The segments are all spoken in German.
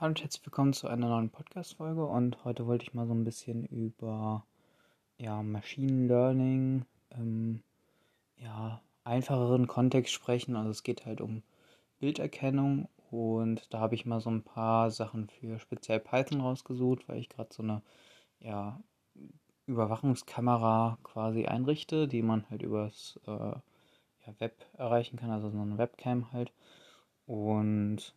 Hallo und herzlich willkommen zu einer neuen Podcast-Folge und heute wollte ich mal so ein bisschen über ja, Machine Learning im ja, einfacheren Kontext sprechen. Also es geht halt um Bilderkennung und da habe ich mal so ein paar Sachen für speziell Python rausgesucht, weil ich gerade so eine ja, Überwachungskamera quasi einrichte, die man halt übers äh, ja, Web erreichen kann, also so eine Webcam halt. Und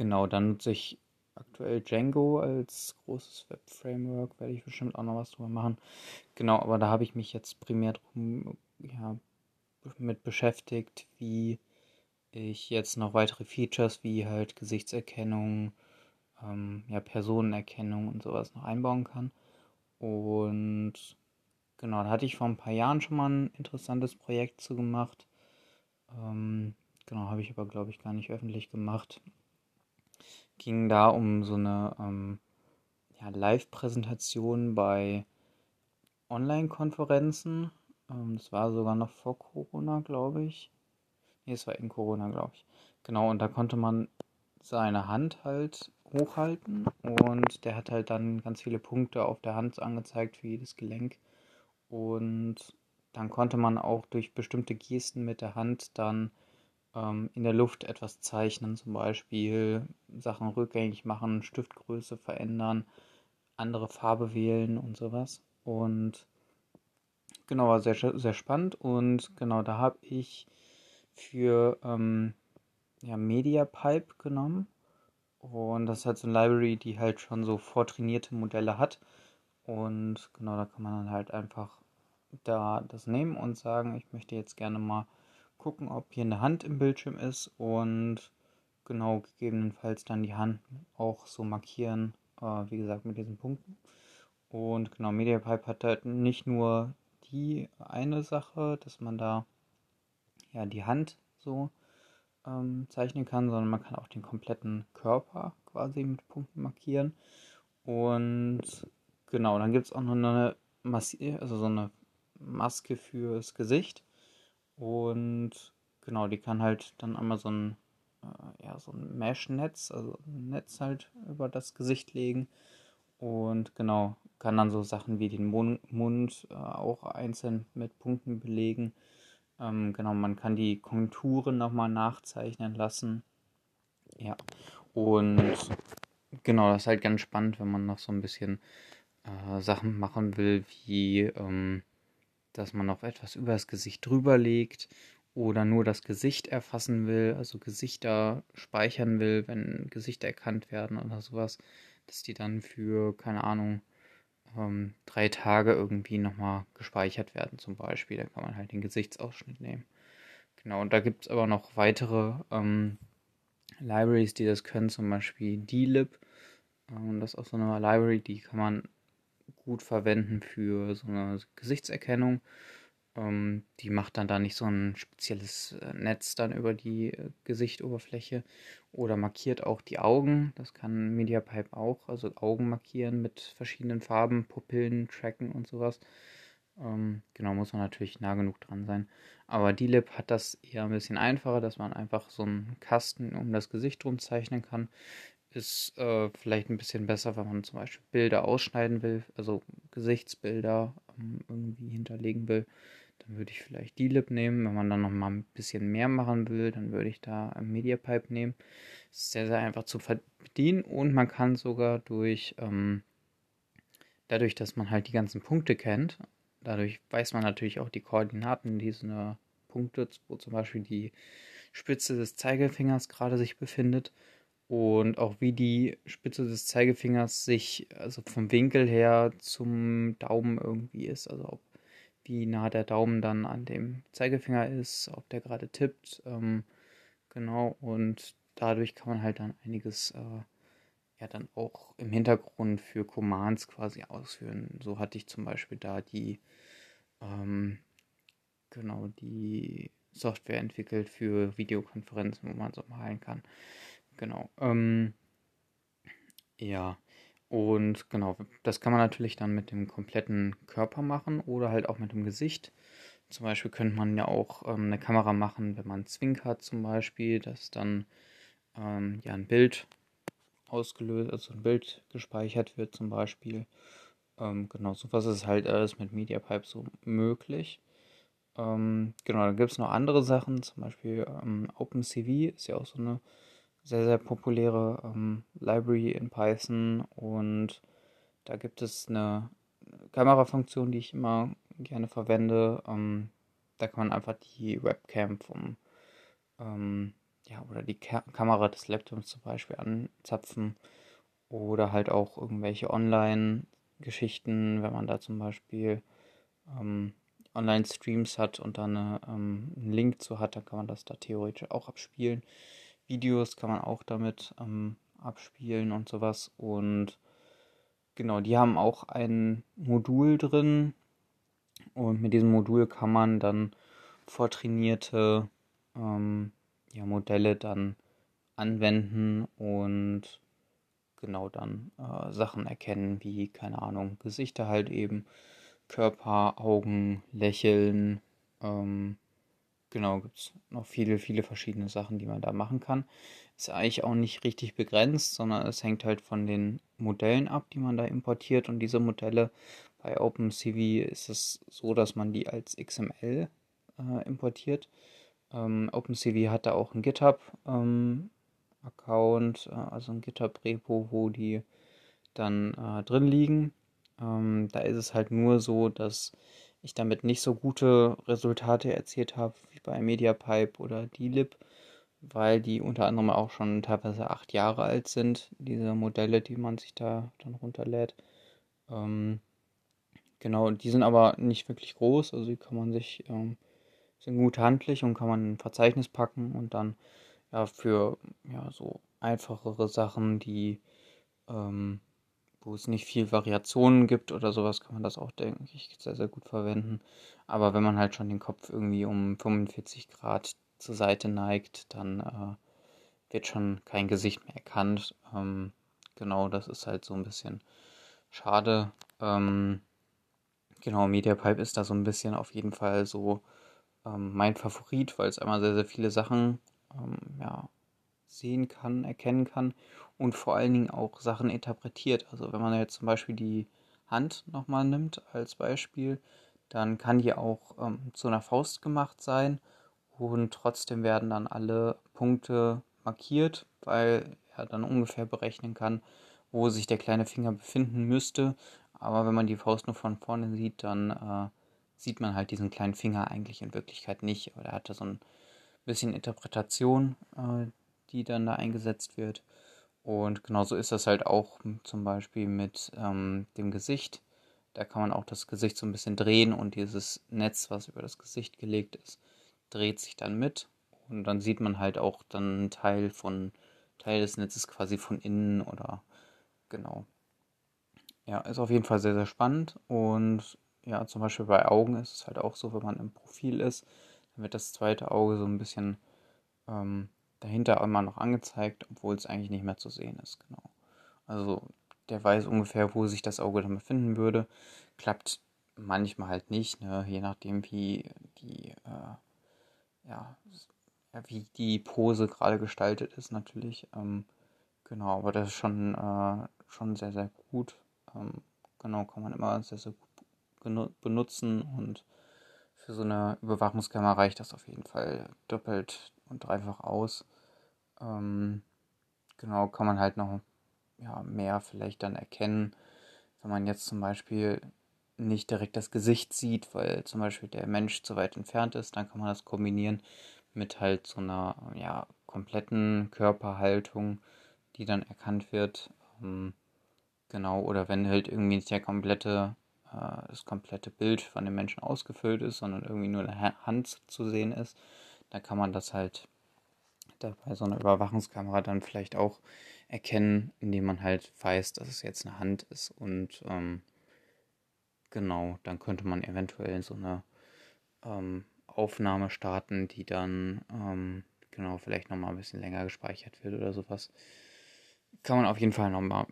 Genau, dann nutze ich aktuell Django als großes Web-Framework, werde ich bestimmt auch noch was drüber machen. Genau, aber da habe ich mich jetzt primär drum, ja, mit beschäftigt, wie ich jetzt noch weitere Features wie halt Gesichtserkennung, ähm, ja, Personenerkennung und sowas noch einbauen kann. Und genau, da hatte ich vor ein paar Jahren schon mal ein interessantes Projekt zu gemacht. Ähm, genau, habe ich aber, glaube ich, gar nicht öffentlich gemacht ging da um so eine ähm, ja, Live-Präsentation bei Online-Konferenzen. Ähm, das war sogar noch vor Corona, glaube ich. Nee, es war in Corona, glaube ich. Genau, und da konnte man seine Hand halt hochhalten und der hat halt dann ganz viele Punkte auf der Hand angezeigt für jedes Gelenk. Und dann konnte man auch durch bestimmte Gesten mit der Hand dann ähm, in der Luft etwas zeichnen, zum Beispiel Sachen rückgängig machen, Stiftgröße verändern, andere Farbe wählen und sowas. Und genau, war sehr, sehr spannend und genau, da habe ich für ähm, ja, MediaPipe genommen. Und das ist halt so eine Library, die halt schon so vortrainierte Modelle hat. Und genau, da kann man dann halt einfach da das nehmen und sagen, ich möchte jetzt gerne mal gucken, ob hier eine Hand im Bildschirm ist und genau gegebenenfalls dann die Hand auch so markieren, äh, wie gesagt, mit diesen Punkten. Und genau, MediaPipe hat halt nicht nur die eine Sache, dass man da ja die Hand so ähm, zeichnen kann, sondern man kann auch den kompletten Körper quasi mit Punkten markieren. Und genau, dann gibt es auch noch eine Maske, also so eine Maske fürs Gesicht. Und genau, die kann halt dann einmal so ein, äh, ja, so ein Mesh-Netz, also ein Netz halt über das Gesicht legen. Und genau, kann dann so Sachen wie den Mund, äh, auch einzeln mit Punkten belegen. Ähm, genau, man kann die Konturen nochmal nachzeichnen lassen. Ja, und genau, das ist halt ganz spannend, wenn man noch so ein bisschen äh, Sachen machen will, wie ähm, dass man noch etwas über das Gesicht drüber legt oder nur das Gesicht erfassen will, also Gesichter speichern will, wenn Gesichter erkannt werden oder sowas, dass die dann für, keine Ahnung, ähm, drei Tage irgendwie nochmal gespeichert werden zum Beispiel. Da kann man halt den Gesichtsausschnitt nehmen. Genau, und da gibt es aber noch weitere ähm, Libraries, die das können, zum Beispiel DLib. Ähm, das ist auch so eine Library, die kann man gut verwenden für so eine Gesichtserkennung. Ähm, die macht dann da nicht so ein spezielles äh, Netz dann über die äh, Gesichtoberfläche oder markiert auch die Augen. Das kann MediaPipe auch, also Augen markieren mit verschiedenen Farben, Pupillen tracken und sowas. Ähm, genau, muss man natürlich nah genug dran sein. Aber DLib hat das eher ein bisschen einfacher, dass man einfach so einen Kasten um das Gesicht drum zeichnen kann ist äh, vielleicht ein bisschen besser, wenn man zum Beispiel Bilder ausschneiden will, also Gesichtsbilder ähm, irgendwie hinterlegen will. Dann würde ich vielleicht die Lip nehmen. Wenn man dann noch mal ein bisschen mehr machen will, dann würde ich da Mediapipe nehmen. Ist sehr, sehr einfach zu bedienen und man kann sogar durch, ähm, dadurch, dass man halt die ganzen Punkte kennt, dadurch weiß man natürlich auch die Koordinaten dieser Punkte, wo zum Beispiel die Spitze des Zeigefingers gerade sich befindet und auch wie die Spitze des Zeigefingers sich, also vom Winkel her zum Daumen irgendwie ist, also ob wie nah der Daumen dann an dem Zeigefinger ist, ob der gerade tippt, ähm, genau, und dadurch kann man halt dann einiges äh, ja dann auch im Hintergrund für Commands quasi ausführen. So hatte ich zum Beispiel da die, ähm, genau, die Software entwickelt für Videokonferenzen, wo man so malen kann. Genau. Ähm, ja. Und genau, das kann man natürlich dann mit dem kompletten Körper machen oder halt auch mit dem Gesicht. Zum Beispiel könnte man ja auch ähm, eine Kamera machen, wenn man zwinkert zum Beispiel, dass dann ähm, ja ein Bild ausgelöst, also ein Bild gespeichert wird zum Beispiel. Ähm, genau, sowas ist halt alles mit MediaPipe so möglich. Ähm, genau, dann gibt es noch andere Sachen, zum Beispiel ähm, OpenCV ist ja auch so eine sehr, sehr populäre ähm, Library in Python und da gibt es eine Kamerafunktion, die ich immer gerne verwende. Ähm, da kann man einfach die Webcam vom ähm, ja, oder die Ka Kamera des Laptops zum Beispiel anzapfen oder halt auch irgendwelche Online-Geschichten, wenn man da zum Beispiel ähm, Online-Streams hat und dann ähm, einen Link zu hat, dann kann man das da theoretisch auch abspielen. Videos kann man auch damit ähm, abspielen und sowas. Und genau, die haben auch ein Modul drin. Und mit diesem Modul kann man dann vortrainierte ähm, ja, Modelle dann anwenden und genau dann äh, Sachen erkennen, wie, keine Ahnung, Gesichter halt eben, Körper, Augen, Lächeln, ähm, genau, gibt es noch viele, viele verschiedene Sachen, die man da machen kann. Ist eigentlich auch nicht richtig begrenzt, sondern es hängt halt von den Modellen ab, die man da importiert. Und diese Modelle bei OpenCV ist es so, dass man die als XML äh, importiert. Ähm, OpenCV hat da auch einen GitHub-Account, ähm, äh, also ein GitHub-Repo, wo die dann äh, drin liegen. Ähm, da ist es halt nur so, dass ich damit nicht so gute Resultate erzielt habe wie bei MediaPipe oder D-Lib, weil die unter anderem auch schon teilweise acht Jahre alt sind, diese Modelle, die man sich da dann runterlädt. Ähm, genau, die sind aber nicht wirklich groß, also die kann man sich, ähm, sind gut handlich und kann man in ein Verzeichnis packen und dann ja für ja so einfachere Sachen, die ähm, wo es nicht viel Variationen gibt oder sowas, kann man das auch, denke ich, sehr, sehr gut verwenden. Aber wenn man halt schon den Kopf irgendwie um 45 Grad zur Seite neigt, dann äh, wird schon kein Gesicht mehr erkannt. Ähm, genau, das ist halt so ein bisschen schade. Ähm, genau, MediaPipe ist da so ein bisschen auf jeden Fall so ähm, mein Favorit, weil es einmal sehr, sehr viele Sachen ähm, ja, sehen kann, erkennen kann und vor allen Dingen auch Sachen interpretiert. Also wenn man jetzt zum Beispiel die Hand nochmal nimmt als Beispiel, dann kann die auch ähm, zu einer Faust gemacht sein und trotzdem werden dann alle Punkte markiert, weil er dann ungefähr berechnen kann, wo sich der kleine Finger befinden müsste. Aber wenn man die Faust nur von vorne sieht, dann äh, sieht man halt diesen kleinen Finger eigentlich in Wirklichkeit nicht. Oder er hat da so ein bisschen Interpretation, äh, die dann da eingesetzt wird. Und genauso ist das halt auch zum Beispiel mit ähm, dem Gesicht. Da kann man auch das Gesicht so ein bisschen drehen und dieses Netz, was über das Gesicht gelegt ist, dreht sich dann mit. Und dann sieht man halt auch dann einen Teil von Teil des Netzes quasi von innen oder genau. Ja, ist auf jeden Fall sehr, sehr spannend. Und ja, zum Beispiel bei Augen ist es halt auch so, wenn man im Profil ist, dann wird das zweite Auge so ein bisschen ähm, dahinter immer noch angezeigt, obwohl es eigentlich nicht mehr zu sehen ist. Genau. Also der weiß ungefähr, wo sich das Auge dann befinden würde. Klappt manchmal halt nicht, ne? je nachdem wie die äh, ja, wie die Pose gerade gestaltet ist natürlich. Ähm, genau, aber das ist schon, äh, schon sehr, sehr gut. Ähm, genau, kann man immer sehr, sehr gut benutzen und für so eine Überwachungskamera reicht das auf jeden Fall doppelt und dreifach aus. Ähm, genau, kann man halt noch ja, mehr vielleicht dann erkennen, wenn man jetzt zum Beispiel nicht direkt das Gesicht sieht, weil zum Beispiel der Mensch zu weit entfernt ist, dann kann man das kombinieren mit halt so einer ja, kompletten Körperhaltung, die dann erkannt wird. Ähm, genau, oder wenn halt irgendwie nicht der komplette, äh, das komplette Bild von dem Menschen ausgefüllt ist, sondern irgendwie nur eine Hand zu sehen ist, dann kann man das halt da bei so einer Überwachungskamera dann vielleicht auch erkennen, indem man halt weiß, dass es jetzt eine Hand ist und ähm, genau, dann könnte man eventuell so eine ähm, Aufnahme starten, die dann ähm, genau vielleicht nochmal ein bisschen länger gespeichert wird oder sowas. Kann man auf jeden Fall nochmal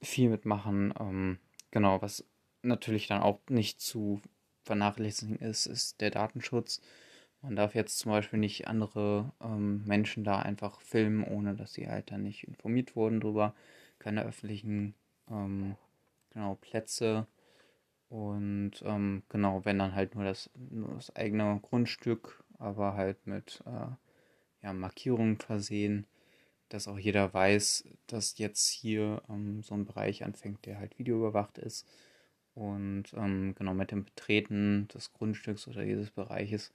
viel mitmachen. Ähm, genau, was natürlich dann auch nicht zu vernachlässigen ist, ist der Datenschutz. Man darf jetzt zum Beispiel nicht andere ähm, Menschen da einfach filmen, ohne dass sie halt dann nicht informiert wurden drüber. Keine öffentlichen ähm, genau, Plätze. Und ähm, genau, wenn dann halt nur das, nur das eigene Grundstück, aber halt mit äh, ja, Markierungen versehen, dass auch jeder weiß, dass jetzt hier ähm, so ein Bereich anfängt, der halt videoüberwacht ist. Und ähm, genau mit dem Betreten des Grundstücks oder dieses Bereiches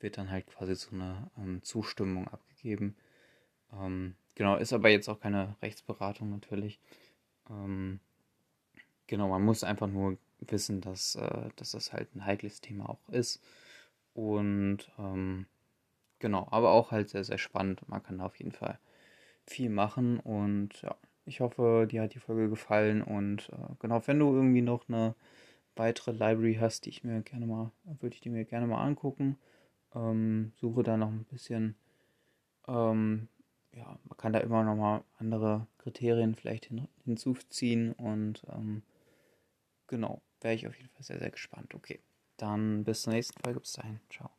wird dann halt quasi so eine ähm, Zustimmung abgegeben. Ähm, genau, ist aber jetzt auch keine Rechtsberatung natürlich. Ähm, genau, man muss einfach nur wissen, dass, äh, dass das halt ein heikles Thema auch ist. Und ähm, genau, aber auch halt sehr, sehr spannend. Man kann da auf jeden Fall viel machen und ja, ich hoffe, dir hat die Folge gefallen und äh, genau, wenn du irgendwie noch eine weitere Library hast, die ich mir gerne mal, würde ich die mir gerne mal angucken. Ähm, suche da noch ein bisschen, ähm, ja, man kann da immer noch mal andere Kriterien vielleicht hin, hinzuziehen und ähm, genau, wäre ich auf jeden Fall sehr, sehr gespannt. Okay, dann bis zur nächsten Folge. Bis dahin, ciao.